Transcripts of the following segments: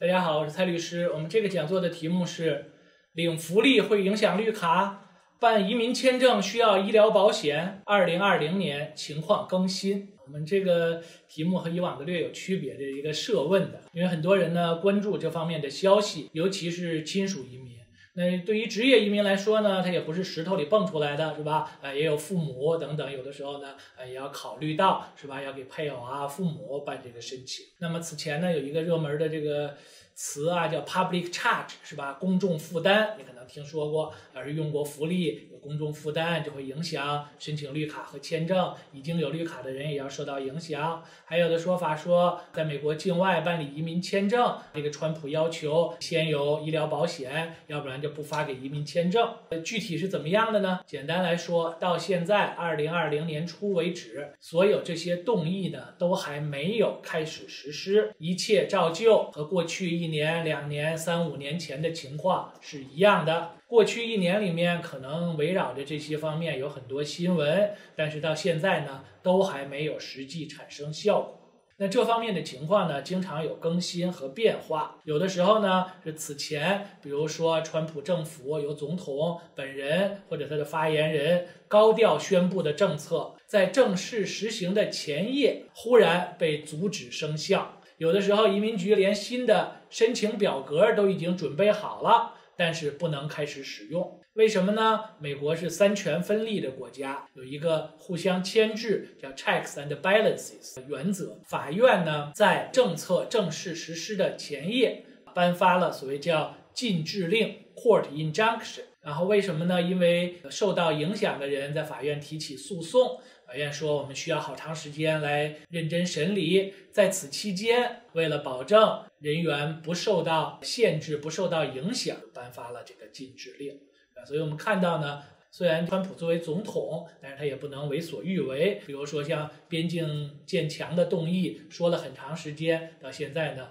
大家好，我是蔡律师。我们这个讲座的题目是：领福利会影响绿卡，办移民签证需要医疗保险。二零二零年情况更新。我们这个题目和以往的略有区别，这是一个设问的，因为很多人呢关注这方面的消息，尤其是亲属移民。那对于职业移民来说呢，它也不是石头里蹦出来的，是吧？呃，也有父母等等，有的时候呢，呃，也要考虑到，是吧？要给配偶啊、父母办这个申请。那么此前呢，有一个热门的这个词啊，叫 public charge，是吧？公众负担，你可能听说过，而是用过福利有。公众负担就会影响申请绿卡和签证，已经有绿卡的人也要受到影响。还有的说法说，在美国境外办理移民签证，这个川普要求先有医疗保险，要不然就不发给移民签证。具体是怎么样的呢？简单来说，到现在二零二零年初为止，所有这些动议呢都还没有开始实施，一切照旧，和过去一年、两年、三五年前的情况是一样的。过去一年里面，可能围绕着这些方面有很多新闻，但是到现在呢，都还没有实际产生效果。那这方面的情况呢，经常有更新和变化。有的时候呢，是此前，比如说川普政府由总统本人或者他的发言人高调宣布的政策，在正式实行的前夜，忽然被阻止生效。有的时候，移民局连新的申请表格都已经准备好了。但是不能开始使用，为什么呢？美国是三权分立的国家，有一个互相牵制叫 checks and balances 原则。法院呢，在政策正式实施的前夜，颁发了所谓叫禁制令 court injunction。然后为什么呢？因为受到影响的人在法院提起诉讼。法院说，我们需要好长时间来认真审理，在此期间，为了保证人员不受到限制、不受到影响，颁发了这个禁止令。啊，所以我们看到呢，虽然川普作为总统，但是他也不能为所欲为。比如说像边境建墙的动议，说了很长时间，到现在呢。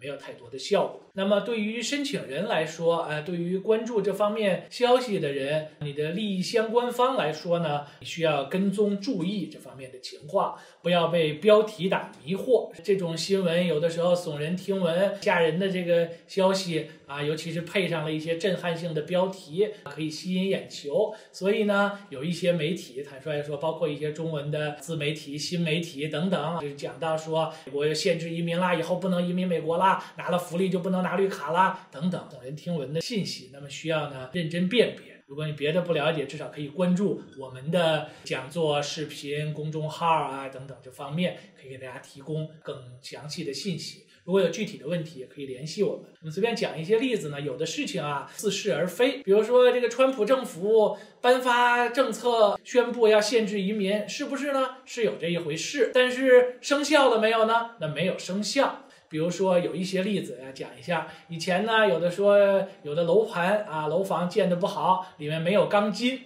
没有太多的效果。那么对于申请人来说，呃，对于关注这方面消息的人，你的利益相关方来说呢，你需要跟踪注意这方面的情况，不要被标题党迷惑。这种新闻有的时候耸人听闻、吓人的这个消息啊，尤其是配上了一些震撼性的标题，可以吸引眼球。所以呢，有一些媒体坦率说，包括一些中文的自媒体、新媒体等等，就是讲到说，美国要限制移民啦，以后不能移民美国啦。拿了福利就不能拿绿卡啦，等等耸人听闻的信息，那么需要呢认真辨别。如果你别的不了解，至少可以关注我们的讲座、视频、公众号啊等等这方面，可以给大家提供更详细的信息。如果有具体的问题，也可以联系我们。我们随便讲一些例子呢，有的事情啊似是而非。比如说这个川普政府颁发政策，宣布要限制移民，是不是呢？是有这一回事。但是生效了没有呢？那没有生效。比如说有一些例子要讲一下，以前呢有的说有的楼盘啊楼房建的不好，里面没有钢筋，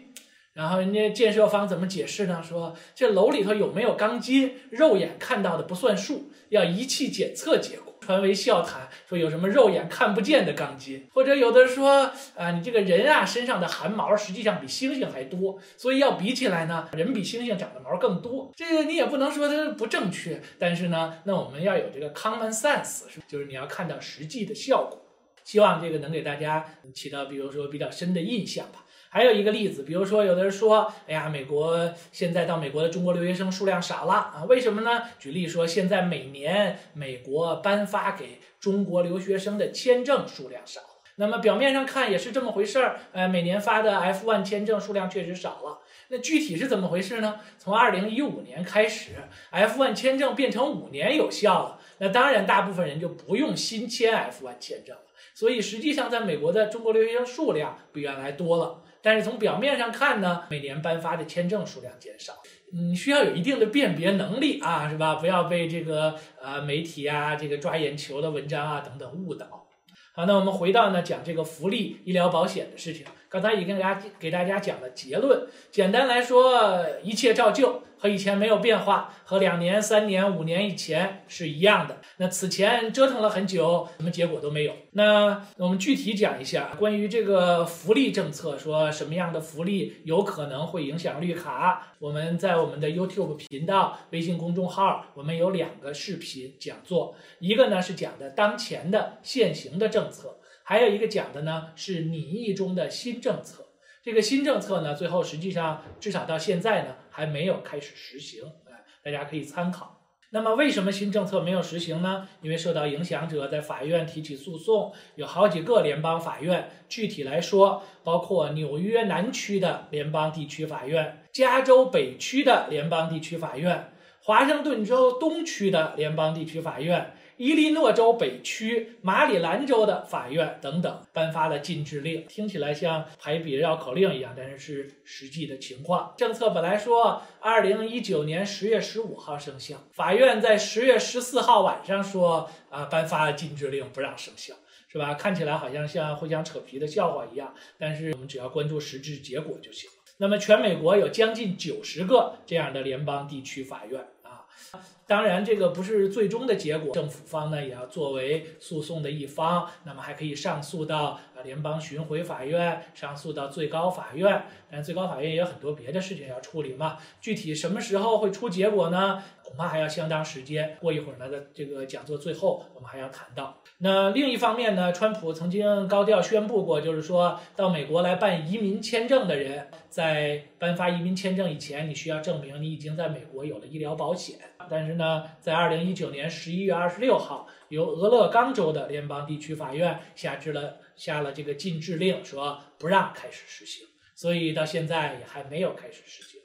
然后人家建设方怎么解释呢？说这楼里头有没有钢筋，肉眼看到的不算数，要仪器检测结果。传为笑谈，说有什么肉眼看不见的钢筋，或者有的说啊，你这个人啊身上的汗毛实际上比猩猩还多，所以要比起来呢，人比猩猩长的毛更多。这个你也不能说它不正确，但是呢，那我们要有这个 common sense，是就是你要看到实际的效果。希望这个能给大家起到，比如说比较深的印象吧。还有一个例子，比如说有的人说，哎呀，美国现在到美国的中国留学生数量少了啊？为什么呢？举例说，现在每年美国颁发给中国留学生的签证数量少。那么表面上看也是这么回事儿，呃，每年发的 F1 签证数量确实少了。那具体是怎么回事呢？从二零一五年开始，F1 签证变成五年有效了，那当然大部分人就不用新签 F1 签证了。所以实际上，在美国的中国留学生数量比原来多了。但是从表面上看呢，每年颁发的签证数量减少，你需要有一定的辨别能力啊，是吧？不要被这个呃媒体啊、这个抓眼球的文章啊等等误导。好，那我们回到呢讲这个福利医疗保险的事情。刚才已经给大家给大家讲了结论。简单来说，一切照旧，和以前没有变化，和两年、三年、五年以前是一样的。那此前折腾了很久，什么结果都没有。那我们具体讲一下关于这个福利政策，说什么样的福利有可能会影响绿卡。我们在我们的 YouTube 频道、微信公众号，我们有两个视频讲座，一个呢是讲的当前的现行的政策。还有一个讲的呢是拟议中的新政策，这个新政策呢，最后实际上至少到现在呢还没有开始实行，哎，大家可以参考。那么为什么新政策没有实行呢？因为受到影响者在法院提起诉讼，有好几个联邦法院，具体来说，包括纽约南区的联邦地区法院、加州北区的联邦地区法院、华盛顿州东区的联邦地区法院。伊利诺州北区、马里兰州的法院等等颁发了禁制令，听起来像排比绕口令一样，但是是实际的情况。政策本来说二零一九年十月十五号生效，法院在十月十四号晚上说啊颁发了禁制令不让生效，是吧？看起来好像像互相扯皮的笑话一样，但是我们只要关注实质结果就行了。那么全美国有将近九十个这样的联邦地区法院。当然，这个不是最终的结果，政府方呢也要作为诉讼的一方，那么还可以上诉到联邦巡回法院，上诉到最高法院。但最高法院也有很多别的事情要处理嘛。具体什么时候会出结果呢？恐怕还要相当时间。过一会儿呢，在这个讲座最后，我们还要谈到。那另一方面呢，川普曾经高调宣布过，就是说到美国来办移民签证的人，在颁发移民签证以前，你需要证明你已经在美国有了医疗保险。但是呢，在二零一九年十一月二十六号，由俄勒冈州的联邦地区法院下制了下了这个禁制令，说不让开始实行，所以到现在也还没有开始实行。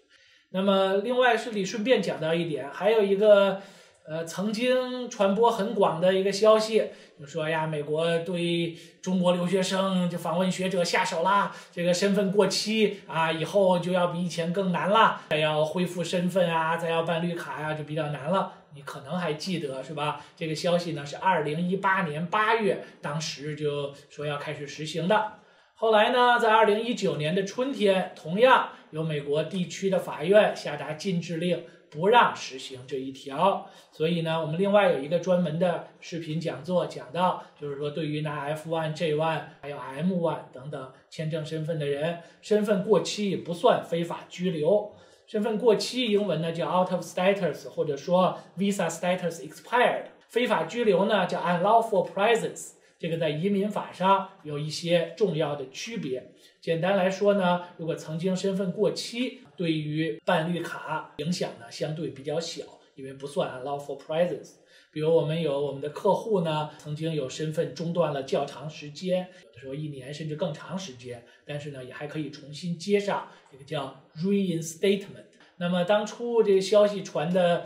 那么，另外是里顺便讲到一点，还有一个。呃，曾经传播很广的一个消息，就说呀，美国对中国留学生就访问学者下手啦，这个身份过期啊，以后就要比以前更难了，再要恢复身份啊，再要办绿卡呀，就比较难了。你可能还记得是吧？这个消息呢是二零一八年八月，当时就说要开始实行的。后来呢，在二零一九年的春天，同样由美国地区的法院下达禁制令。不让实行这一条，所以呢，我们另外有一个专门的视频讲座，讲到就是说，对于拿 F1、J1 还有 M1 等等签证身份的人，身份过期不算非法居留。身份过期，英文呢叫 out of status，或者说 visa status expired。非法居留呢叫 unlawful presence。这个在移民法上有一些重要的区别。简单来说呢，如果曾经身份过期，对于办绿卡影响呢相对比较小，因为不算 unlawful presence。比如我们有我们的客户呢，曾经有身份中断了较长时间，有的时候一年甚至更长时间，但是呢也还可以重新接上，这个叫 reinstatement。那么当初这个消息传的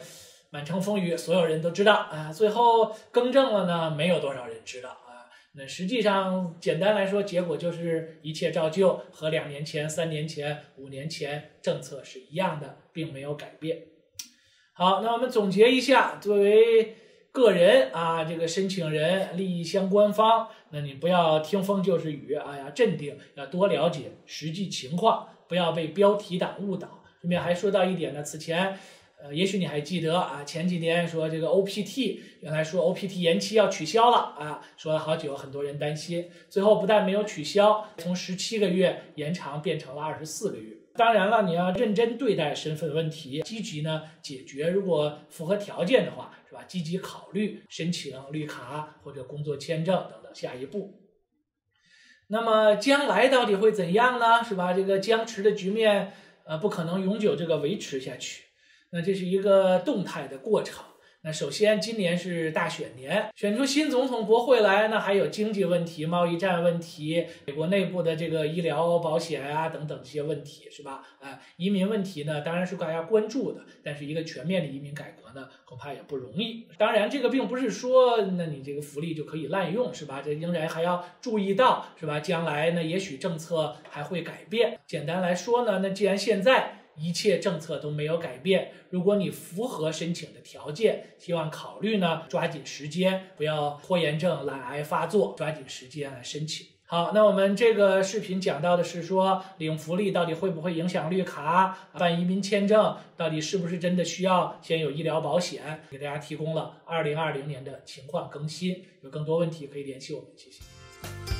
满城风雨，所有人都知道啊，最后更正了呢，没有多少人知道。那实际上，简单来说，结果就是一切照旧，和两年前、三年前、五年前政策是一样的，并没有改变。好，那我们总结一下，作为个人啊，这个申请人、利益相关方，那你不要听风就是雨啊，要镇定，要多了解实际情况，不要被标题党误导。顺便还说到一点呢，此前。也许你还记得啊，前几年说这个 OPT，原来说 OPT 延期要取消了啊，说了好久，很多人担心，最后不但没有取消，从十七个月延长变成了二十四个月。当然了，你要认真对待身份问题，积极呢解决，如果符合条件的话，是吧？积极考虑申请绿卡或者工作签证等等下一步。那么将来到底会怎样呢？是吧？这个僵持的局面，呃，不可能永久这个维持下去。那这是一个动态的过程。那首先，今年是大选年，选出新总统、国会来，那还有经济问题、贸易战问题、美国内部的这个医疗保险啊等等这些问题，是吧？啊，移民问题呢，当然是大家关注的，但是一个全面的移民改革呢，恐怕也不容易。当然，这个并不是说，那你这个福利就可以滥用，是吧？这仍然还要注意到，是吧？将来呢，也许政策还会改变。简单来说呢，那既然现在。一切政策都没有改变。如果你符合申请的条件，希望考虑呢，抓紧时间，不要拖延症、懒癌发作，抓紧时间来申请。好，那我们这个视频讲到的是说领福利到底会不会影响绿卡？办移民签证到底是不是真的需要先有医疗保险？给大家提供了二零二零年的情况更新。有更多问题可以联系我们，谢谢。